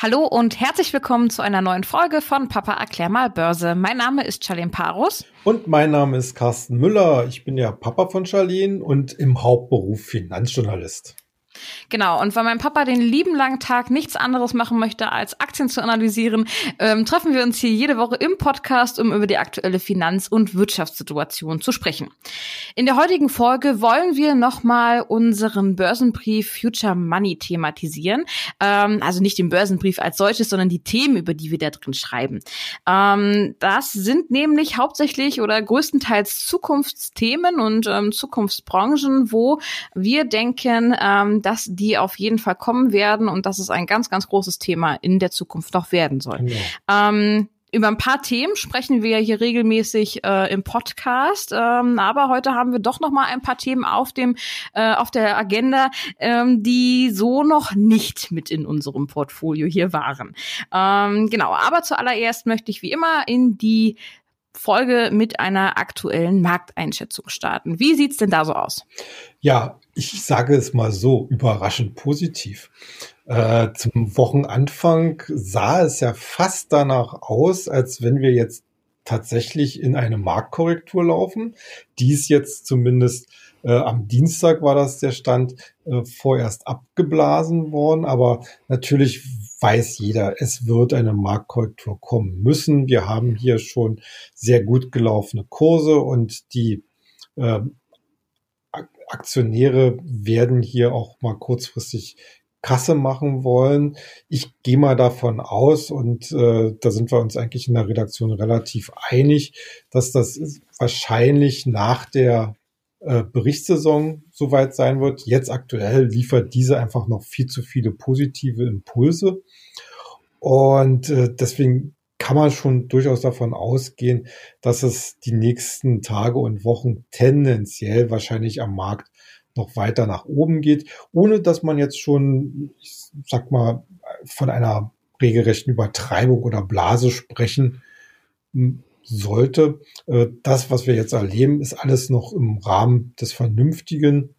Hallo und herzlich willkommen zu einer neuen Folge von Papa erklär mal Börse. Mein Name ist Charlene Parus. Und mein Name ist Carsten Müller. Ich bin der Papa von Charlene und im Hauptberuf Finanzjournalist. Genau, und weil mein Papa den lieben langen Tag nichts anderes machen möchte, als Aktien zu analysieren, ähm, treffen wir uns hier jede Woche im Podcast, um über die aktuelle Finanz- und Wirtschaftssituation zu sprechen. In der heutigen Folge wollen wir nochmal unseren Börsenbrief Future Money thematisieren. Ähm, also nicht den Börsenbrief als solches, sondern die Themen, über die wir da drin schreiben. Ähm, das sind nämlich hauptsächlich oder größtenteils Zukunftsthemen und ähm, Zukunftsbranchen, wo wir denken, ähm, dass die auf jeden Fall kommen werden und dass es ein ganz, ganz großes Thema in der Zukunft noch werden soll. Genau. Ähm, über ein paar Themen sprechen wir hier regelmäßig äh, im Podcast, ähm, aber heute haben wir doch noch mal ein paar Themen auf dem äh, auf der Agenda, ähm, die so noch nicht mit in unserem Portfolio hier waren. Ähm, genau, aber zuallererst möchte ich wie immer in die Folge mit einer aktuellen Markteinschätzung starten. Wie sieht's denn da so aus? Ja, ich sage es mal so, überraschend positiv. Äh, zum Wochenanfang sah es ja fast danach aus, als wenn wir jetzt tatsächlich in eine Marktkorrektur laufen. Dies jetzt zumindest äh, am Dienstag war das der Stand äh, vorerst abgeblasen worden, aber natürlich weiß jeder, es wird eine Marktkorrektur kommen müssen. Wir haben hier schon sehr gut gelaufene Kurse und die äh, Aktionäre werden hier auch mal kurzfristig Kasse machen wollen. Ich gehe mal davon aus, und äh, da sind wir uns eigentlich in der Redaktion relativ einig, dass das wahrscheinlich nach der äh, Berichtssaison soweit sein wird. Jetzt aktuell liefert diese einfach noch viel zu viele positive Impulse. Und äh, deswegen kann man schon durchaus davon ausgehen, dass es die nächsten Tage und Wochen tendenziell wahrscheinlich am Markt noch weiter nach oben geht, ohne dass man jetzt schon, ich sag mal, von einer regelrechten Übertreibung oder Blase sprechen sollte. Äh, das, was wir jetzt erleben, ist alles noch im Rahmen des Vernünftigen.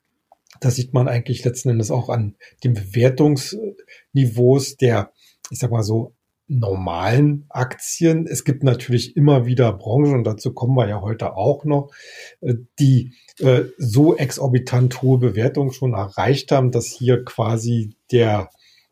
Das sieht man eigentlich letzten Endes auch an den Bewertungsniveaus der, ich sag mal so, normalen Aktien. Es gibt natürlich immer wieder Branchen, und dazu kommen wir ja heute auch noch, äh, die äh, so exorbitant hohe Bewertungen schon erreicht haben, dass hier quasi der,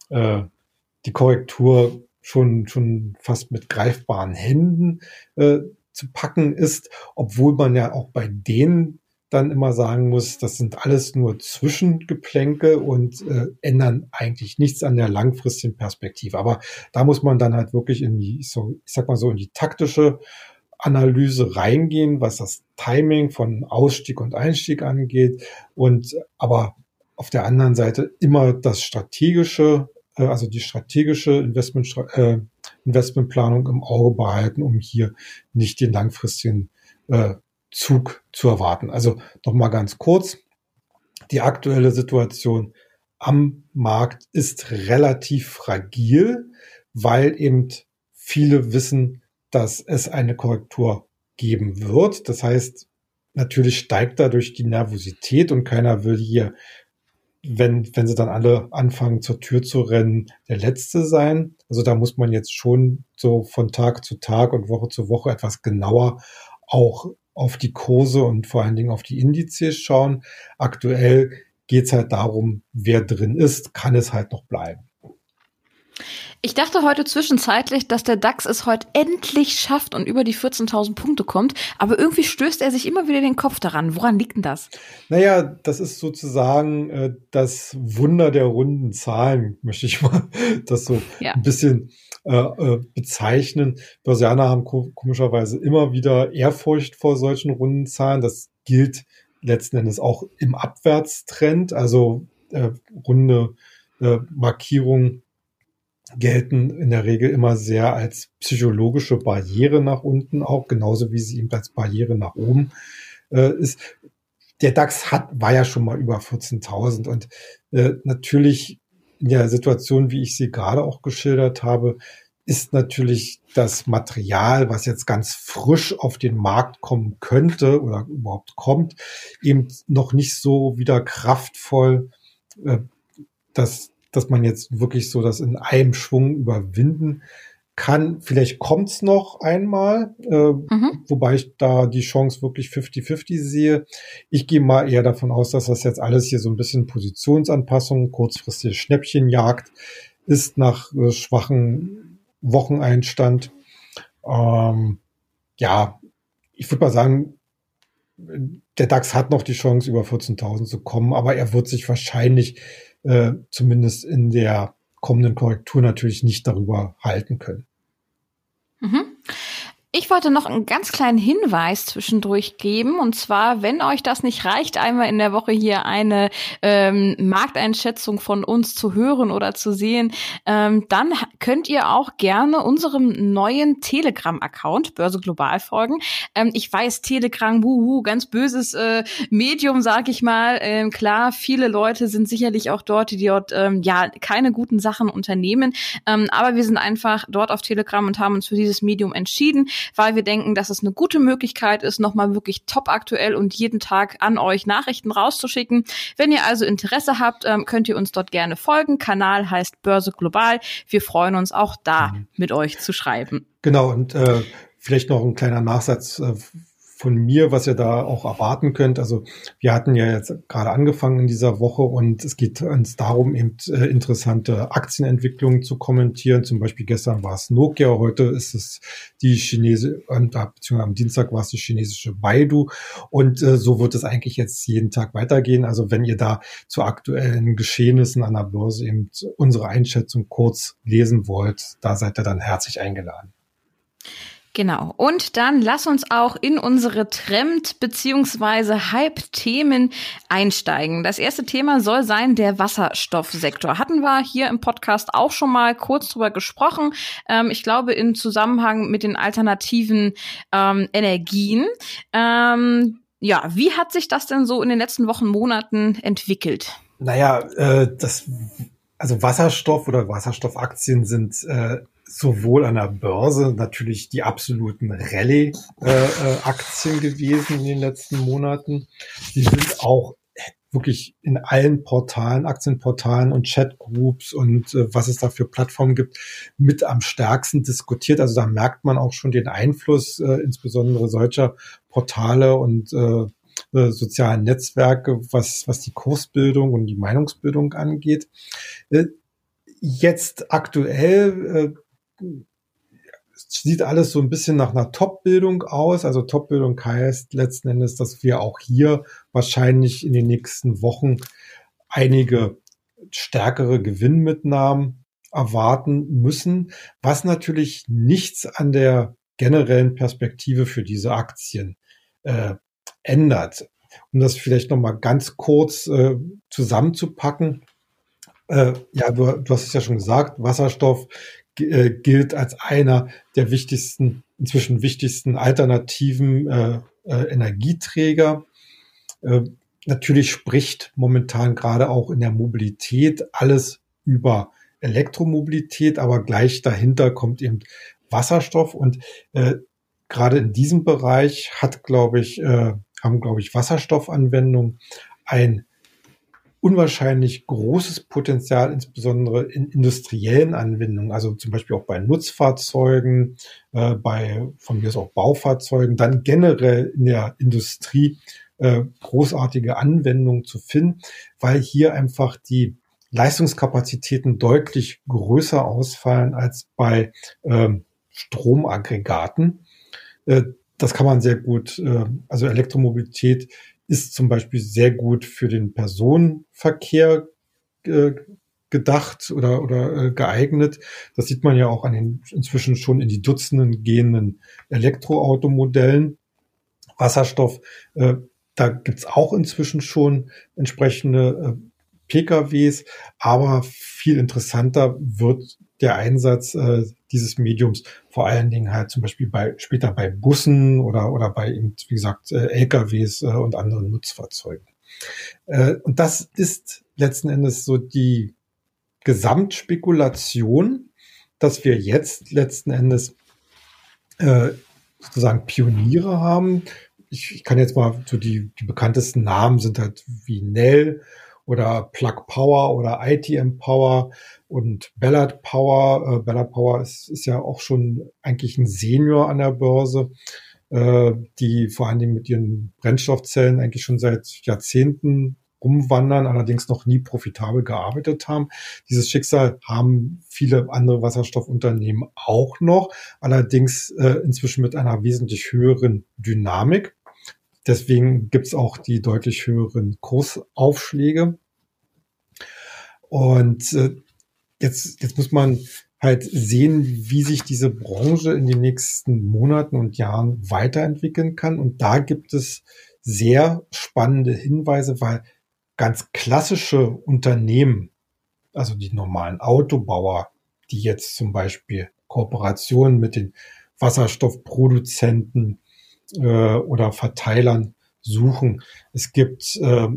die Korrektur schon, schon fast mit greifbaren Händen äh, zu packen ist, obwohl man ja auch bei denen dann immer sagen muss, das sind alles nur Zwischengeplänke und äh, ändern eigentlich nichts an der langfristigen Perspektive. Aber da muss man dann halt wirklich in die, so, ich sag mal so, in die taktische Analyse reingehen, was das Timing von Ausstieg und Einstieg angeht. Und aber auf der anderen Seite immer das strategische also die strategische Investment, äh, Investmentplanung im Auge behalten, um hier nicht den langfristigen äh, Zug zu erwarten. Also nochmal ganz kurz. Die aktuelle Situation am Markt ist relativ fragil, weil eben viele wissen, dass es eine Korrektur geben wird. Das heißt, natürlich steigt dadurch die Nervosität und keiner will hier wenn, wenn sie dann alle anfangen zur Tür zu rennen, der Letzte sein. Also da muss man jetzt schon so von Tag zu Tag und Woche zu Woche etwas genauer auch auf die Kurse und vor allen Dingen auf die Indizes schauen. Aktuell geht's halt darum, wer drin ist, kann es halt noch bleiben. Ich dachte heute zwischenzeitlich, dass der DAX es heute endlich schafft und über die 14.000 Punkte kommt, aber irgendwie stößt er sich immer wieder den Kopf daran. Woran liegt denn das? Naja, das ist sozusagen äh, das Wunder der runden Zahlen, möchte ich mal das so ja. ein bisschen äh, äh, bezeichnen. Börsianer haben komischerweise immer wieder Ehrfurcht vor solchen runden Zahlen. Das gilt letzten Endes auch im Abwärtstrend, also äh, runde äh, Markierungen gelten in der Regel immer sehr als psychologische Barriere nach unten auch, genauso wie sie eben als Barriere nach oben äh, ist. Der DAX hat, war ja schon mal über 14.000 und äh, natürlich in der Situation, wie ich sie gerade auch geschildert habe, ist natürlich das Material, was jetzt ganz frisch auf den Markt kommen könnte oder überhaupt kommt, eben noch nicht so wieder kraftvoll, äh, dass dass man jetzt wirklich so das in einem Schwung überwinden kann. Vielleicht kommt's noch einmal, äh, mhm. wobei ich da die Chance wirklich 50-50 sehe. Ich gehe mal eher davon aus, dass das jetzt alles hier so ein bisschen Positionsanpassung, kurzfristige Schnäppchenjagd ist nach äh, schwachen Wocheneinstand. Ähm, ja, ich würde mal sagen, der DAX hat noch die Chance, über 14.000 zu kommen, aber er wird sich wahrscheinlich äh, zumindest in der kommenden Korrektur natürlich nicht darüber halten können. Mhm. Ich wollte noch einen ganz kleinen Hinweis zwischendurch geben. Und zwar, wenn euch das nicht reicht, einmal in der Woche hier eine ähm, Markteinschätzung von uns zu hören oder zu sehen, ähm, dann könnt ihr auch gerne unserem neuen Telegram-Account Börse Global folgen. Ähm, ich weiß, Telegram, wuhu, ganz böses äh, Medium, sag ich mal. Ähm, klar, viele Leute sind sicherlich auch dort, die dort ähm, ja keine guten Sachen unternehmen. Ähm, aber wir sind einfach dort auf Telegram und haben uns für dieses Medium entschieden weil wir denken, dass es eine gute Möglichkeit ist, nochmal wirklich top aktuell und jeden Tag an euch Nachrichten rauszuschicken. Wenn ihr also Interesse habt, ähm, könnt ihr uns dort gerne folgen. Kanal heißt Börse Global. Wir freuen uns auch da mhm. mit euch zu schreiben. Genau, und äh, vielleicht noch ein kleiner Nachsatz äh, von mir, was ihr da auch erwarten könnt. Also wir hatten ja jetzt gerade angefangen in dieser Woche und es geht uns darum, eben äh, interessante Aktienentwicklungen zu kommentieren. Zum Beispiel gestern war es Nokia, heute ist es die Chinese, äh, beziehungsweise am Dienstag war es die chinesische Baidu. Und äh, so wird es eigentlich jetzt jeden Tag weitergehen. Also wenn ihr da zu aktuellen Geschehnissen an der Börse eben unsere Einschätzung kurz lesen wollt, da seid ihr dann herzlich eingeladen. Genau. Und dann lass uns auch in unsere Trend- beziehungsweise Hype-Themen einsteigen. Das erste Thema soll sein der Wasserstoffsektor. Hatten wir hier im Podcast auch schon mal kurz drüber gesprochen. Ähm, ich glaube, in Zusammenhang mit den alternativen ähm, Energien. Ähm, ja, wie hat sich das denn so in den letzten Wochen, Monaten entwickelt? Naja, äh, das, also Wasserstoff oder Wasserstoffaktien sind äh, sowohl an der Börse natürlich die absoluten Rallye-Aktien gewesen in den letzten Monaten. Die sind auch wirklich in allen Portalen, Aktienportalen und Chatgroups und äh, was es da für Plattformen gibt, mit am stärksten diskutiert. Also da merkt man auch schon den Einfluss äh, insbesondere solcher Portale und äh, äh sozialen Netzwerke, was, was die Kursbildung und die Meinungsbildung angeht. Äh, jetzt aktuell äh, sieht alles so ein bisschen nach einer Top-Bildung aus. Also Top-Bildung heißt letzten Endes, dass wir auch hier wahrscheinlich in den nächsten Wochen einige stärkere Gewinnmitnahmen erwarten müssen, was natürlich nichts an der generellen Perspektive für diese Aktien äh, ändert. Um das vielleicht noch mal ganz kurz äh, zusammenzupacken. Äh, ja, du, du hast es ja schon gesagt, Wasserstoff äh, gilt als einer der wichtigsten, inzwischen wichtigsten alternativen äh, äh, Energieträger. Äh, natürlich spricht momentan gerade auch in der Mobilität alles über Elektromobilität, aber gleich dahinter kommt eben Wasserstoff und äh, gerade in diesem Bereich hat, glaube ich, äh, haben, glaube ich, Wasserstoffanwendungen ein unwahrscheinlich großes Potenzial, insbesondere in industriellen Anwendungen, also zum Beispiel auch bei Nutzfahrzeugen, äh, bei von mir aus auch Baufahrzeugen, dann generell in der Industrie äh, großartige Anwendungen zu finden, weil hier einfach die Leistungskapazitäten deutlich größer ausfallen als bei ähm, Stromaggregaten. Äh, das kann man sehr gut, äh, also Elektromobilität ist zum Beispiel sehr gut für den Personenverkehr äh, gedacht oder, oder äh, geeignet. Das sieht man ja auch an den inzwischen schon in die Dutzenden gehenden Elektroautomodellen. Wasserstoff, äh, da gibt's auch inzwischen schon entsprechende äh, PKWs, aber viel interessanter wird der Einsatz äh, dieses Mediums vor allen Dingen halt zum Beispiel bei später bei Bussen oder oder bei eben, wie gesagt äh, LKWs äh, und anderen Nutzfahrzeugen. Äh, und das ist letzten Endes so die Gesamtspekulation, dass wir jetzt letzten Endes äh, sozusagen Pioniere haben. Ich, ich kann jetzt mal so die, die bekanntesten Namen sind halt wie Nell oder Plug Power oder ITM Power und Ballard Power. Äh, Ballard Power ist, ist ja auch schon eigentlich ein Senior an der Börse, äh, die vor allen Dingen mit ihren Brennstoffzellen eigentlich schon seit Jahrzehnten rumwandern, allerdings noch nie profitabel gearbeitet haben. Dieses Schicksal haben viele andere Wasserstoffunternehmen auch noch, allerdings äh, inzwischen mit einer wesentlich höheren Dynamik. Deswegen gibt's auch die deutlich höheren Kursaufschläge. Und äh, jetzt, jetzt muss man halt sehen, wie sich diese Branche in den nächsten Monaten und Jahren weiterentwickeln kann. Und da gibt es sehr spannende Hinweise, weil ganz klassische Unternehmen, also die normalen Autobauer, die jetzt zum Beispiel Kooperationen mit den Wasserstoffproduzenten äh, oder Verteilern suchen. Es gibt äh,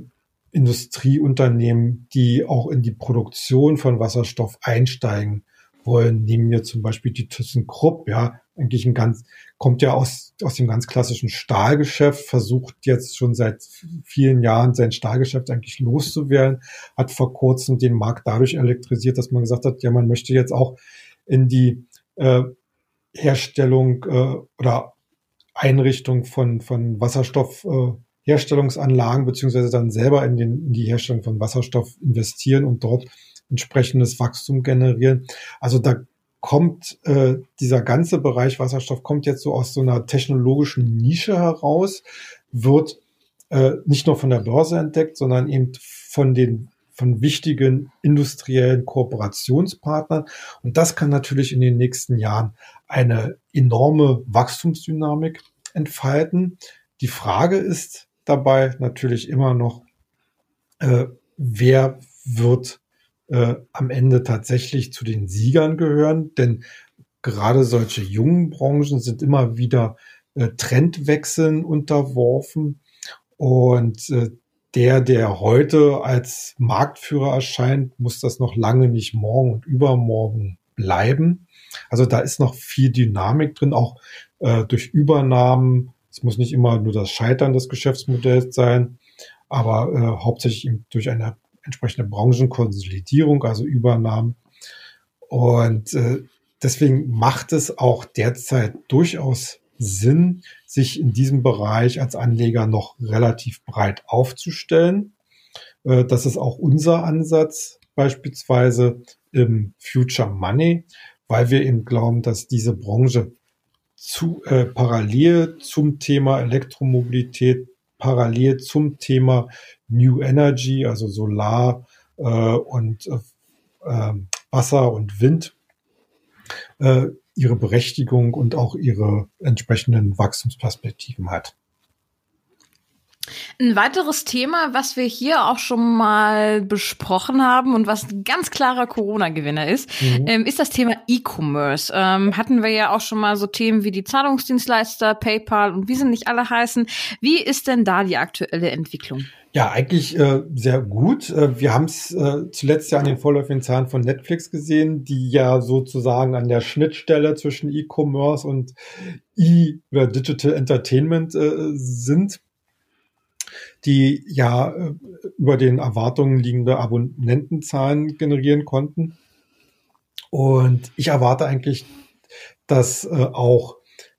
Industrieunternehmen, die auch in die Produktion von Wasserstoff einsteigen wollen. Nehmen wir zum Beispiel die ThyssenKrupp, ja, eigentlich ein ganz, kommt ja aus, aus dem ganz klassischen Stahlgeschäft, versucht jetzt schon seit vielen Jahren sein Stahlgeschäft eigentlich loszuwerden, hat vor kurzem den Markt dadurch elektrisiert, dass man gesagt hat, ja, man möchte jetzt auch in die äh, Herstellung äh, oder Einrichtung von, von Wasserstoff äh, Herstellungsanlagen beziehungsweise dann selber in, den, in die Herstellung von Wasserstoff investieren und dort entsprechendes Wachstum generieren. Also da kommt äh, dieser ganze Bereich Wasserstoff kommt jetzt so aus so einer technologischen Nische heraus, wird äh, nicht nur von der Börse entdeckt, sondern eben von den von wichtigen industriellen Kooperationspartnern. Und das kann natürlich in den nächsten Jahren eine enorme Wachstumsdynamik entfalten. Die Frage ist dabei natürlich immer noch, äh, wer wird äh, am Ende tatsächlich zu den Siegern gehören, denn gerade solche jungen Branchen sind immer wieder äh, Trendwechseln unterworfen und äh, der, der heute als Marktführer erscheint, muss das noch lange nicht morgen und übermorgen bleiben. Also da ist noch viel Dynamik drin, auch äh, durch Übernahmen. Es muss nicht immer nur das Scheitern des Geschäftsmodells sein, aber äh, hauptsächlich durch eine entsprechende Branchenkonsolidierung, also Übernahmen. Und äh, deswegen macht es auch derzeit durchaus Sinn, sich in diesem Bereich als Anleger noch relativ breit aufzustellen. Äh, das ist auch unser Ansatz beispielsweise im Future Money, weil wir eben glauben, dass diese Branche zu, äh, parallel zum Thema Elektromobilität parallel zum Thema New Energy, also Solar äh, und äh, ähm, Wasser und Wind, äh, ihre Berechtigung und auch ihre entsprechenden Wachstumsperspektiven hat. Ein weiteres Thema, was wir hier auch schon mal besprochen haben und was ein ganz klarer Corona-Gewinner ist, mhm. ähm, ist das Thema E-Commerce. Ähm, hatten wir ja auch schon mal so Themen wie die Zahlungsdienstleister, PayPal und wie sie nicht alle heißen. Wie ist denn da die aktuelle Entwicklung? Ja, eigentlich äh, sehr gut. Äh, wir haben es äh, zuletzt ja an den vorläufigen Zahlen von Netflix gesehen, die ja sozusagen an der Schnittstelle zwischen E-Commerce und E- oder Digital Entertainment äh, sind die ja äh, über den Erwartungen liegende Abonnentenzahlen generieren konnten. Und ich erwarte eigentlich, dass äh, auch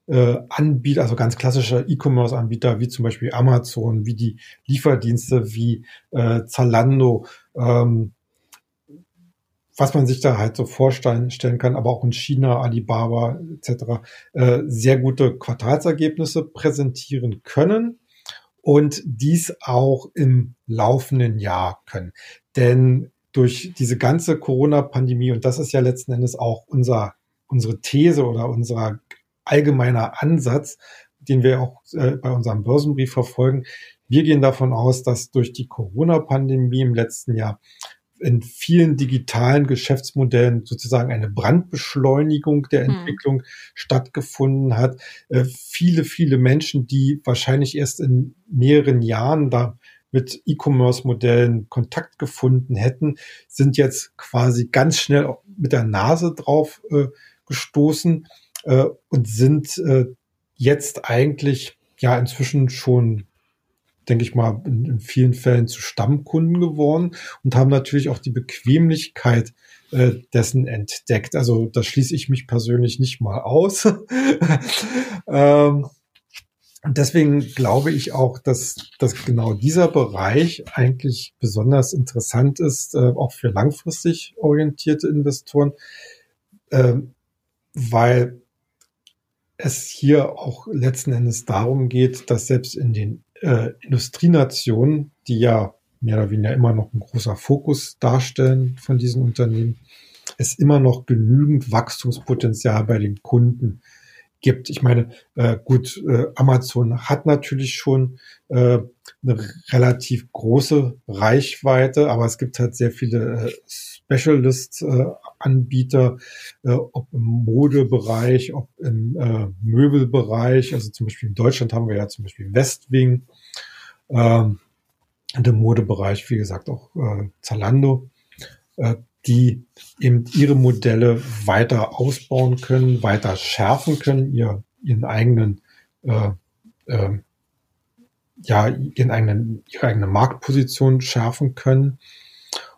äh, Anbieter, also ganz klassische E-Commerce-Anbieter wie zum Beispiel Amazon, wie die Lieferdienste wie Zalando, ähm, was man sich da halt so vorstellen stellen kann, aber auch in China, Alibaba etc., sehr gute Quartalsergebnisse präsentieren können und dies auch im laufenden Jahr können. Denn durch diese ganze Corona-Pandemie, und das ist ja letzten Endes auch unser, unsere These oder unser allgemeiner Ansatz, den wir auch äh, bei unserem Börsenbrief verfolgen. Wir gehen davon aus, dass durch die Corona-Pandemie im letzten Jahr in vielen digitalen Geschäftsmodellen sozusagen eine Brandbeschleunigung der hm. Entwicklung hm. stattgefunden hat. Äh, viele, viele Menschen, die wahrscheinlich erst in mehreren Jahren da mit E-Commerce-Modellen Kontakt gefunden hätten, sind jetzt quasi ganz schnell mit der Nase drauf äh, gestoßen äh, und sind äh, jetzt eigentlich ja inzwischen schon denke ich mal, in, in, vielen Fällen zu Stammkunden geworden und haben natürlich auch die Bequemlichkeit äh, dessen entdeckt. Also da schließe ich mich persönlich nicht mal aus. ähm, und deswegen glaube ich auch, dass, dass genau dieser Bereich eigentlich besonders interessant ist, äh, auch für langfristig orientierte Investoren, äh, weil es hier auch letzten Endes darum geht, dass selbst in den äh, Industrienationen, die ja mehr oder weniger immer noch ein großer Fokus darstellen von diesen Unternehmen, es immer noch genügend Wachstumspotenzial bei den Kunden gibt. Ich meine, äh, gut, äh, Amazon hat natürlich schon äh, eine relativ große Reichweite, aber es gibt halt sehr viele äh, Specialist-Anbieter, äh, ob im Modebereich, ob im äh, Möbelbereich. Also zum Beispiel in Deutschland haben wir ja zum Beispiel Westwing. Äh, in dem Modebereich, wie gesagt, auch äh, Zalando. Äh, die eben ihre Modelle weiter ausbauen können, weiter schärfen können, ihr, ihren eigenen, äh, äh, ja, ihren eigenen, ihre eigene Marktposition schärfen können.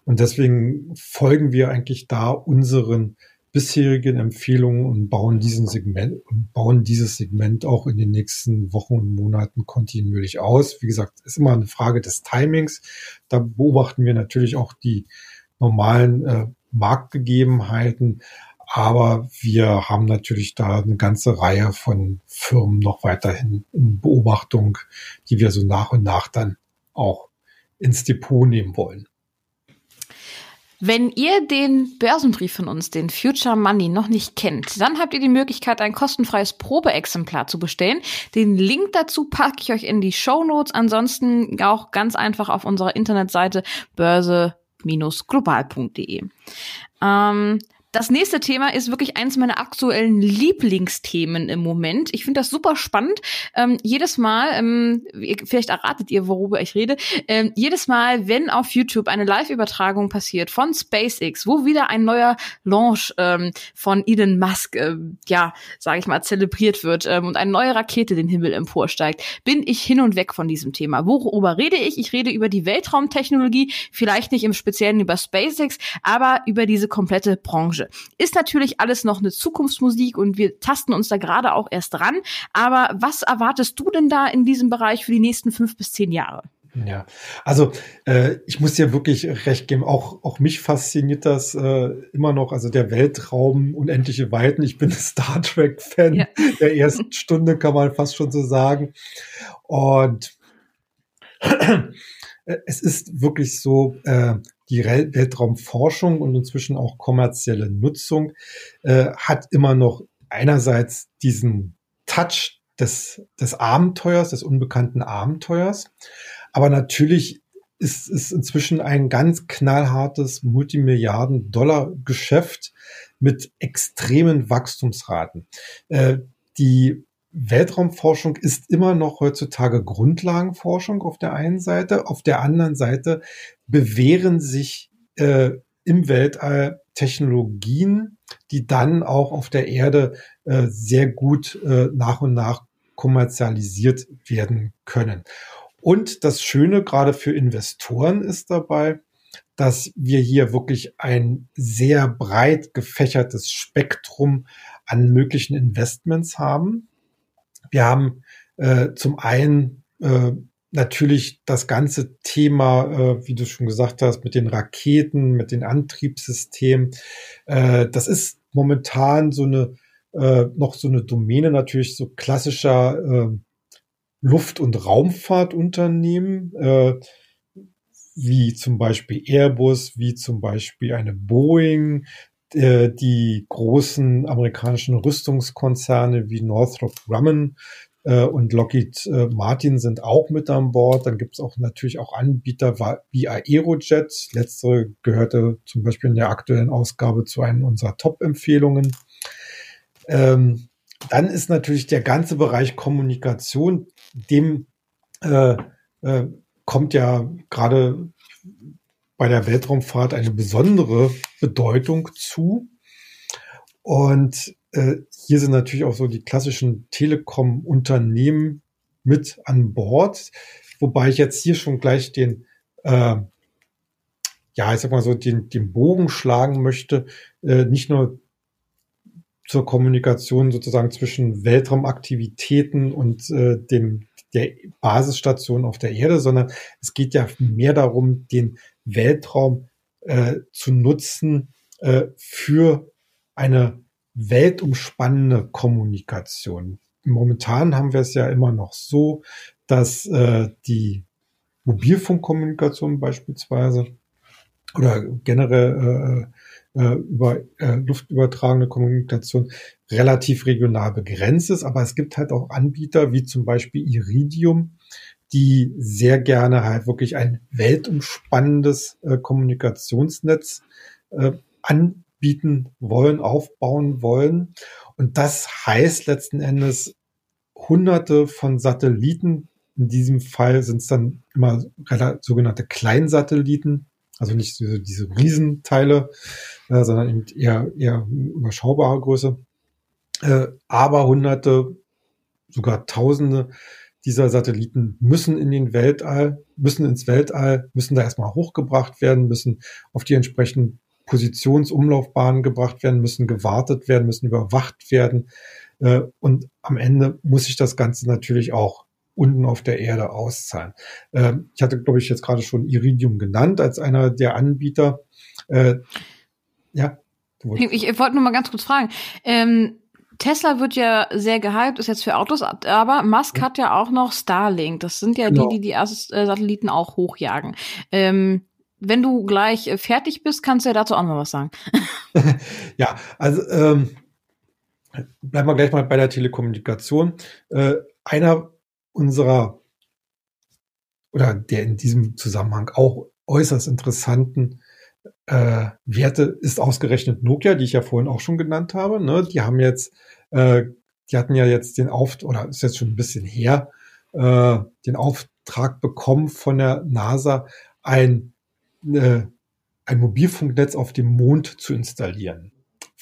Und deswegen folgen wir eigentlich da unseren bisherigen Empfehlungen und bauen diesen Segment und bauen dieses Segment auch in den nächsten Wochen und Monaten kontinuierlich aus. Wie gesagt, ist immer eine Frage des Timings. Da beobachten wir natürlich auch die normalen äh, Marktgegebenheiten. Aber wir haben natürlich da eine ganze Reihe von Firmen noch weiterhin in Beobachtung, die wir so nach und nach dann auch ins Depot nehmen wollen. Wenn ihr den Börsenbrief von uns, den Future Money, noch nicht kennt, dann habt ihr die Möglichkeit, ein kostenfreies Probeexemplar zu bestellen. Den Link dazu packe ich euch in die Show Notes. Ansonsten auch ganz einfach auf unserer Internetseite börse global.de. Ähm, das nächste Thema ist wirklich eins meiner aktuellen Lieblingsthemen im Moment. Ich finde das super spannend. Ähm, jedes Mal, ähm, vielleicht erratet ihr, worüber ich rede, ähm, jedes Mal, wenn auf YouTube eine Live-Übertragung passiert von SpaceX, wo wieder ein neuer Launch ähm, von Elon Musk, äh, ja, sage ich mal, zelebriert wird ähm, und eine neue Rakete den Himmel emporsteigt, bin ich hin und weg von diesem Thema. Worüber rede ich? Ich rede über die Weltraumtechnologie, vielleicht nicht im Speziellen über SpaceX, aber über diese komplette Branche. Branche. Ist natürlich alles noch eine Zukunftsmusik und wir tasten uns da gerade auch erst ran. Aber was erwartest du denn da in diesem Bereich für die nächsten fünf bis zehn Jahre? Ja, also äh, ich muss dir wirklich recht geben. Auch auch mich fasziniert das äh, immer noch. Also der Weltraum, unendliche Weiten. Ich bin Star Trek Fan ja. der ersten Stunde, kann man fast schon so sagen. Und es ist wirklich so. Äh, die Weltraumforschung und inzwischen auch kommerzielle Nutzung äh, hat immer noch einerseits diesen Touch des, des Abenteuers, des unbekannten Abenteuers. Aber natürlich ist es inzwischen ein ganz knallhartes Multimilliarden-Dollar-Geschäft mit extremen Wachstumsraten. Äh, die Weltraumforschung ist immer noch heutzutage Grundlagenforschung auf der einen Seite. Auf der anderen Seite bewähren sich äh, im Weltall Technologien, die dann auch auf der Erde äh, sehr gut äh, nach und nach kommerzialisiert werden können. Und das Schöne gerade für Investoren ist dabei, dass wir hier wirklich ein sehr breit gefächertes Spektrum an möglichen Investments haben. Wir haben äh, zum einen äh, natürlich das ganze Thema, äh, wie du schon gesagt hast, mit den Raketen, mit den Antriebssystemen. Äh, das ist momentan so eine äh, noch so eine Domäne natürlich so klassischer äh, Luft- und Raumfahrtunternehmen, äh, wie zum Beispiel Airbus, wie zum Beispiel eine Boeing, äh, die großen amerikanischen Rüstungskonzerne wie Northrop Grumman äh, und Lockheed äh, Martin sind auch mit an Bord. Dann gibt es auch natürlich auch Anbieter wie Aerojet. Letztere gehörte zum Beispiel in der aktuellen Ausgabe zu einem unserer Top-Empfehlungen. Ähm, dann ist natürlich der ganze Bereich Kommunikation, dem äh, äh, kommt ja gerade bei der Weltraumfahrt eine besondere Bedeutung zu. Und äh, hier sind natürlich auch so die klassischen Telekom-Unternehmen mit an Bord. Wobei ich jetzt hier schon gleich den, äh, ja, ich sag mal so, den, den Bogen schlagen möchte, äh, nicht nur zur Kommunikation sozusagen zwischen Weltraumaktivitäten und äh, dem der Basisstation auf der Erde, sondern es geht ja mehr darum, den Weltraum äh, zu nutzen äh, für eine weltumspannende Kommunikation. Momentan haben wir es ja immer noch so, dass äh, die Mobilfunkkommunikation beispielsweise oder generell äh, äh, über äh, luftübertragene Kommunikation relativ regional begrenzt ist. Aber es gibt halt auch Anbieter wie zum Beispiel Iridium, die sehr gerne halt wirklich ein weltumspannendes äh, Kommunikationsnetz äh, anbieten wollen, aufbauen wollen. Und das heißt letzten Endes hunderte von Satelliten. In diesem Fall sind es dann immer sogenannte Kleinsatelliten, also nicht so diese Riesenteile, äh, sondern eben eher, eher überschaubare Größe. Äh, aber hunderte, sogar tausende dieser Satelliten müssen in den Weltall, müssen ins Weltall, müssen da erstmal hochgebracht werden, müssen auf die entsprechenden Positionsumlaufbahnen gebracht werden, müssen gewartet werden, müssen überwacht werden. Äh, und am Ende muss sich das Ganze natürlich auch unten auf der Erde auszahlen. Ähm, ich hatte, glaube ich, jetzt gerade schon Iridium genannt als einer der Anbieter. Äh, ja. Ich, ich wollte nur mal ganz kurz fragen. Ähm, Tesla wird ja sehr gehypt, ist jetzt für Autos, aber Musk hat ja auch noch Starlink. Das sind ja genau. die, die die äh, Satelliten auch hochjagen. Ähm, wenn du gleich fertig bist, kannst du ja dazu auch noch was sagen. ja, also ähm, bleiben wir gleich mal bei der Telekommunikation. Äh, einer unserer oder der in diesem Zusammenhang auch äußerst interessanten äh, Werte ist ausgerechnet Nokia, die ich ja vorhin auch schon genannt habe. Ne? Die haben jetzt, äh, die hatten ja jetzt den Auftrag, oder ist jetzt schon ein bisschen her, äh, den Auftrag bekommen von der NASA, ein, äh, ein Mobilfunknetz auf dem Mond zu installieren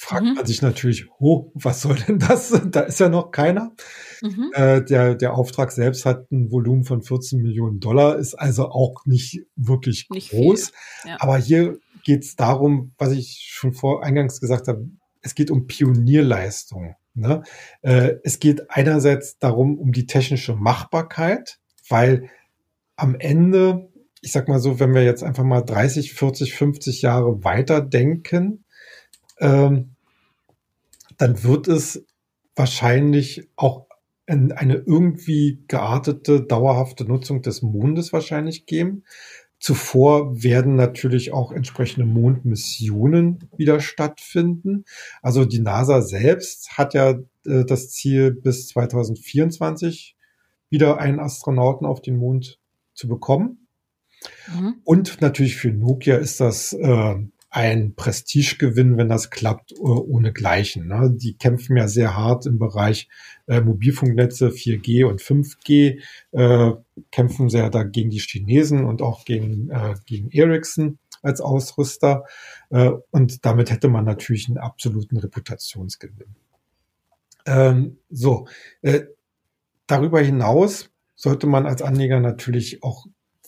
fragt mhm. man sich natürlich, oh, was soll denn das? da ist ja noch keiner. Mhm. Äh, der, der Auftrag selbst hat ein Volumen von 14 Millionen Dollar, ist also auch nicht wirklich nicht groß. Ja. Aber hier geht es darum, was ich schon vor eingangs gesagt habe, es geht um Pionierleistung. Ne? Äh, es geht einerseits darum, um die technische Machbarkeit, weil am Ende, ich sag mal so, wenn wir jetzt einfach mal 30, 40, 50 Jahre weiter denken, ähm, dann wird es wahrscheinlich auch eine irgendwie geartete, dauerhafte Nutzung des Mondes wahrscheinlich geben. Zuvor werden natürlich auch entsprechende Mondmissionen wieder stattfinden. Also die NASA selbst hat ja äh, das Ziel, bis 2024 wieder einen Astronauten auf den Mond zu bekommen. Mhm. Und natürlich für Nokia ist das äh, ein Prestigegewinn, wenn das klappt, ohne Gleichen. Ne? Die kämpfen ja sehr hart im Bereich äh, Mobilfunknetze 4G und 5G, äh, kämpfen sehr da gegen die Chinesen und auch gegen, äh, gegen Ericsson als Ausrüster. Äh, und damit hätte man natürlich einen absoluten Reputationsgewinn. Ähm, so, äh, darüber hinaus sollte man als Anleger natürlich auch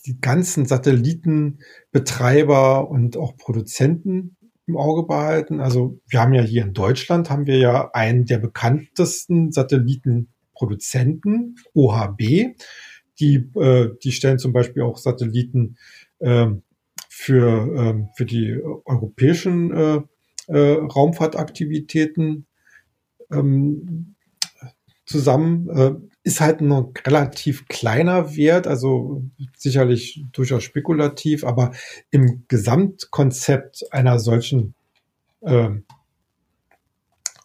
die ganzen Satellitenbetreiber und auch Produzenten im Auge behalten. Also wir haben ja hier in Deutschland haben wir ja einen der bekanntesten Satellitenproduzenten, OHB. Die, äh, die stellen zum Beispiel auch Satelliten äh, für, äh, für die europäischen äh, äh, Raumfahrtaktivitäten ähm, zusammen. Äh, ist halt ein relativ kleiner Wert, also sicherlich durchaus spekulativ, aber im Gesamtkonzept einer solchen äh,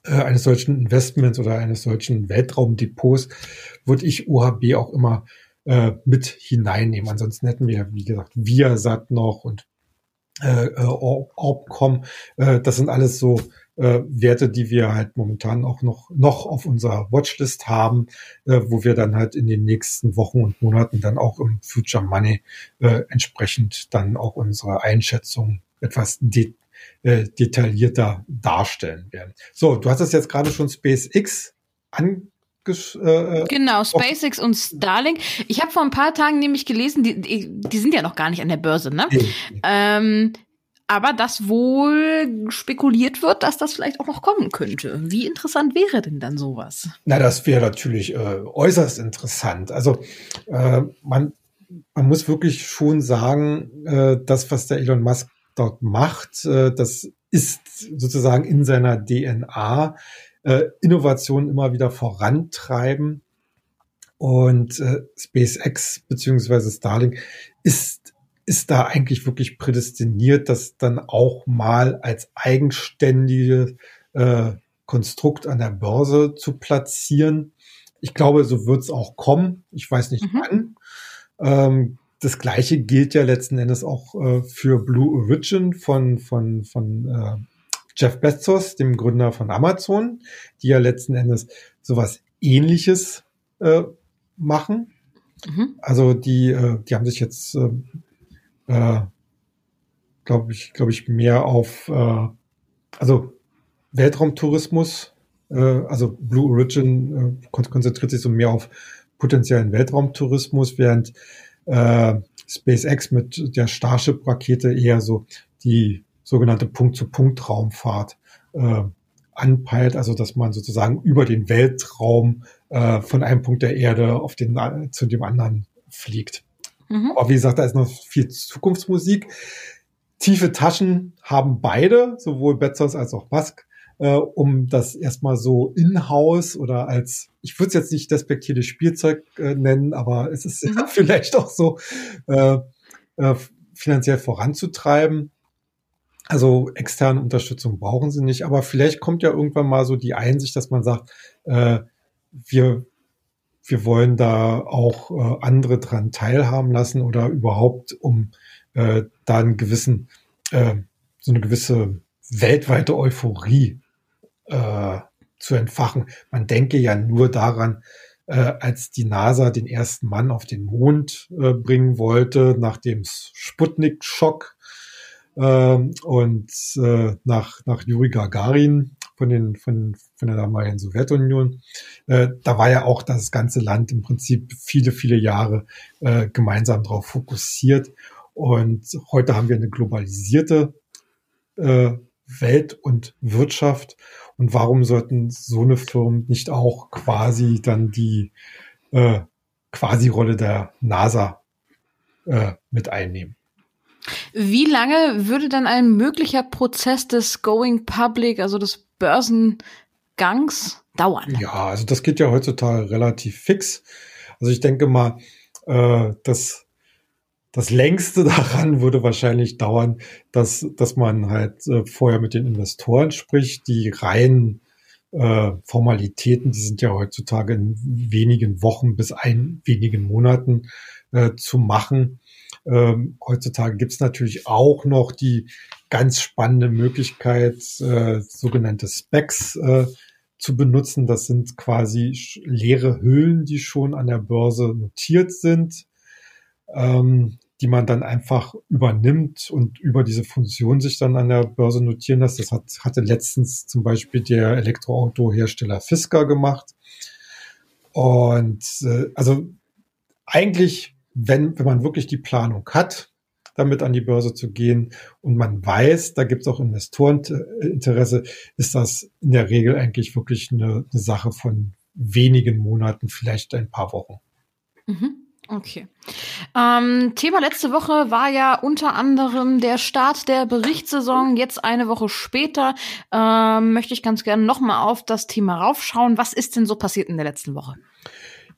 äh, eines solchen Investments oder eines solchen Weltraumdepots würde ich OHB auch immer äh, mit hineinnehmen. Ansonsten hätten wir, wie gesagt, Viasat noch und äh, äh Orbcom. Äh, das sind alles so äh, Werte, die wir halt momentan auch noch, noch auf unserer Watchlist haben, äh, wo wir dann halt in den nächsten Wochen und Monaten dann auch im Future Money äh, entsprechend dann auch unsere Einschätzung etwas de äh, detaillierter darstellen werden. So, du hast es jetzt gerade schon SpaceX angesprochen Äh, genau, SpaceX und Starlink. Ich habe vor ein paar Tagen nämlich gelesen, die, die, die sind ja noch gar nicht an der Börse, ne? Nee. Ähm, aber dass wohl spekuliert wird, dass das vielleicht auch noch kommen könnte. Wie interessant wäre denn dann sowas? Na, das wäre natürlich äh, äußerst interessant. Also äh, man, man muss wirklich schon sagen, äh, das, was der Elon Musk dort macht, äh, das ist sozusagen in seiner DNA äh, Innovation immer wieder vorantreiben. Und äh, SpaceX beziehungsweise Starlink ist ist da eigentlich wirklich prädestiniert, das dann auch mal als eigenständige äh, Konstrukt an der Börse zu platzieren. Ich glaube, so wird es auch kommen. Ich weiß nicht mhm. wann. Ähm, das gleiche gilt ja letzten Endes auch äh, für Blue Origin von, von, von äh, Jeff Bezos, dem Gründer von Amazon, die ja letzten Endes sowas ähnliches äh, machen. Mhm. Also die, äh, die haben sich jetzt äh, glaube ich, glaube ich, mehr auf, äh, also Weltraumtourismus, äh, also Blue Origin äh, konzentriert sich so mehr auf potenziellen Weltraumtourismus, während äh, SpaceX mit der Starship-Rakete eher so die sogenannte Punkt-zu-Punkt-Raumfahrt äh, anpeilt, also dass man sozusagen über den Weltraum von einem Punkt der Erde auf den zu dem anderen fliegt. Mhm. Aber wie gesagt, da ist noch viel Zukunftsmusik. Tiefe Taschen haben beide, sowohl Bezos als auch Musk, äh, um das erstmal so in-house oder als, ich würde es jetzt nicht despektiertes Spielzeug äh, nennen, aber es ist mhm. vielleicht auch so äh, äh, finanziell voranzutreiben. Also externe Unterstützung brauchen sie nicht, aber vielleicht kommt ja irgendwann mal so die Einsicht, dass man sagt, äh, wir wir wollen da auch äh, andere dran teilhaben lassen oder überhaupt, um äh, da einen gewissen, äh, so eine gewisse weltweite Euphorie äh, zu entfachen. Man denke ja nur daran, äh, als die NASA den ersten Mann auf den Mond äh, bringen wollte, nach dem Sputnik-Schock äh, und äh, nach, nach Yuri Gagarin von, den, von, von der damaligen Sowjetunion. Äh, da war ja auch das ganze Land im Prinzip viele, viele Jahre äh, gemeinsam darauf fokussiert. Und heute haben wir eine globalisierte äh, Welt und Wirtschaft. Und warum sollten so eine Firmen nicht auch quasi dann die äh, Quasi-Rolle der NASA äh, mit einnehmen? Wie lange würde dann ein möglicher Prozess des Going Public, also des Börsengangs, dauern? Ja, also das geht ja heutzutage relativ fix. Also ich denke mal, äh, das, das längste daran würde wahrscheinlich dauern, dass, dass man halt äh, vorher mit den Investoren spricht, die reinen äh, Formalitäten, die sind ja heutzutage in wenigen Wochen bis ein wenigen Monaten äh, zu machen. Ähm, heutzutage gibt es natürlich auch noch die ganz spannende Möglichkeit, äh, sogenannte Specs äh, zu benutzen. Das sind quasi leere Hüllen, die schon an der Börse notiert sind, ähm, die man dann einfach übernimmt und über diese Funktion sich dann an der Börse notieren lässt. Das hat, hatte letztens zum Beispiel der Elektroautohersteller Fisker gemacht. Und äh, also eigentlich wenn, wenn man wirklich die Planung hat, damit an die Börse zu gehen und man weiß, da gibt es auch Investoreninteresse, ist das in der Regel eigentlich wirklich eine, eine Sache von wenigen Monaten, vielleicht ein paar Wochen. Mhm. Okay. Ähm, Thema letzte Woche war ja unter anderem der Start der Berichtssaison. Jetzt eine Woche später ähm, möchte ich ganz gerne nochmal auf das Thema raufschauen. Was ist denn so passiert in der letzten Woche?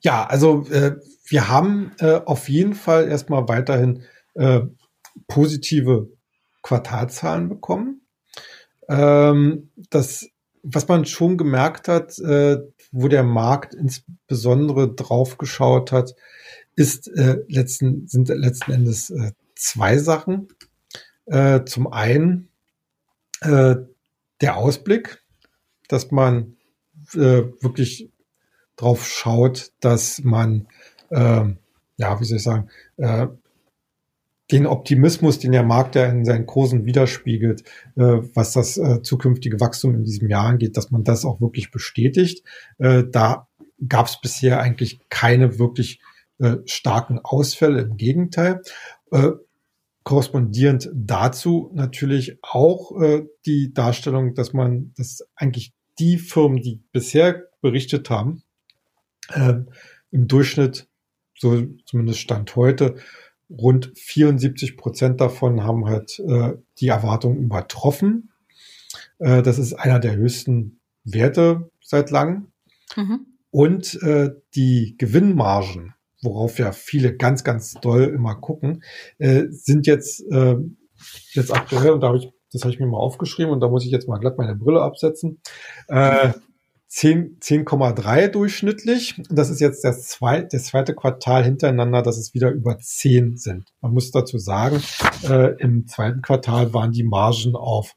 Ja, also äh, wir haben äh, auf jeden Fall erstmal weiterhin äh, positive Quartalzahlen bekommen. Ähm, das, was man schon gemerkt hat, äh, wo der Markt insbesondere drauf geschaut hat, ist äh, letzten, sind letzten Endes äh, zwei Sachen. Zum einen der Ausblick, dass man wirklich drauf schaut, dass man, äh, ja, wie soll ich sagen, äh, den Optimismus, den der Markt ja in seinen Kursen widerspiegelt, äh, was das äh, zukünftige Wachstum in diesem Jahr angeht, dass man das auch wirklich bestätigt. Äh, da gab es bisher eigentlich keine wirklich äh, starken Ausfälle. Im Gegenteil. Äh, korrespondierend dazu natürlich auch äh, die Darstellung, dass man, dass eigentlich die Firmen, die bisher berichtet haben, äh, im Durchschnitt, so zumindest Stand heute, rund 74 Prozent davon haben halt äh, die Erwartungen übertroffen. Äh, das ist einer der höchsten Werte seit langem. Mhm. Und äh, die Gewinnmargen worauf ja viele ganz, ganz doll immer gucken, äh, sind jetzt, äh, jetzt aktuell, und da habe ich, das habe ich mir mal aufgeschrieben und da muss ich jetzt mal glatt meine Brille absetzen. Äh, 10,3 durchschnittlich. Das ist jetzt das zweite, das zweite Quartal hintereinander, dass es wieder über 10 sind. Man muss dazu sagen, äh, im zweiten Quartal waren die Margen auf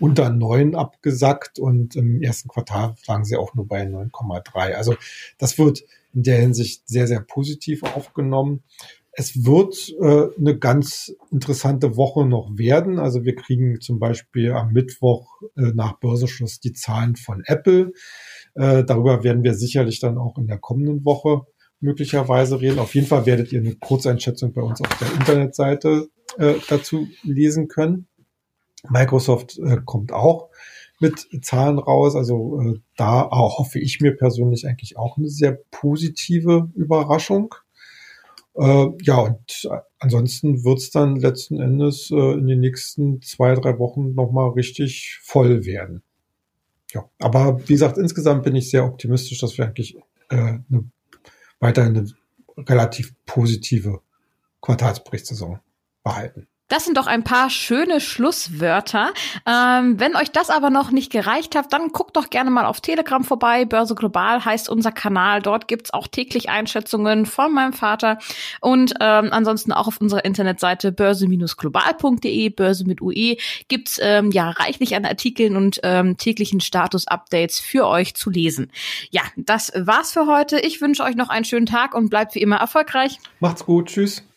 unter 9 abgesackt und im ersten Quartal lagen sie auch nur bei 9,3. Also das wird in der Hinsicht sehr, sehr positiv aufgenommen. Es wird äh, eine ganz interessante Woche noch werden. Also wir kriegen zum Beispiel am Mittwoch äh, nach Börsenschluss die Zahlen von Apple. Äh, darüber werden wir sicherlich dann auch in der kommenden Woche möglicherweise reden. Auf jeden Fall werdet ihr eine Kurzeinschätzung bei uns auf der Internetseite äh, dazu lesen können. Microsoft äh, kommt auch mit Zahlen raus. Also äh, da auch, hoffe ich mir persönlich eigentlich auch eine sehr positive Überraschung. Äh, ja, und ansonsten wird's dann letzten Endes äh, in den nächsten zwei, drei Wochen nochmal richtig voll werden. Ja, aber wie gesagt, insgesamt bin ich sehr optimistisch, dass wir eigentlich äh, eine, weiterhin eine relativ positive Quartalsberichtssaison behalten. Das sind doch ein paar schöne Schlusswörter. Ähm, wenn euch das aber noch nicht gereicht hat, dann guckt doch gerne mal auf Telegram vorbei. Börse Global heißt unser Kanal. Dort gibt's auch täglich Einschätzungen von meinem Vater. Und ähm, ansonsten auch auf unserer Internetseite börse-global.de, Börse mit UE, gibt's ähm, ja reichlich an Artikeln und ähm, täglichen Status-Updates für euch zu lesen. Ja, das war's für heute. Ich wünsche euch noch einen schönen Tag und bleibt wie immer erfolgreich. Macht's gut. Tschüss.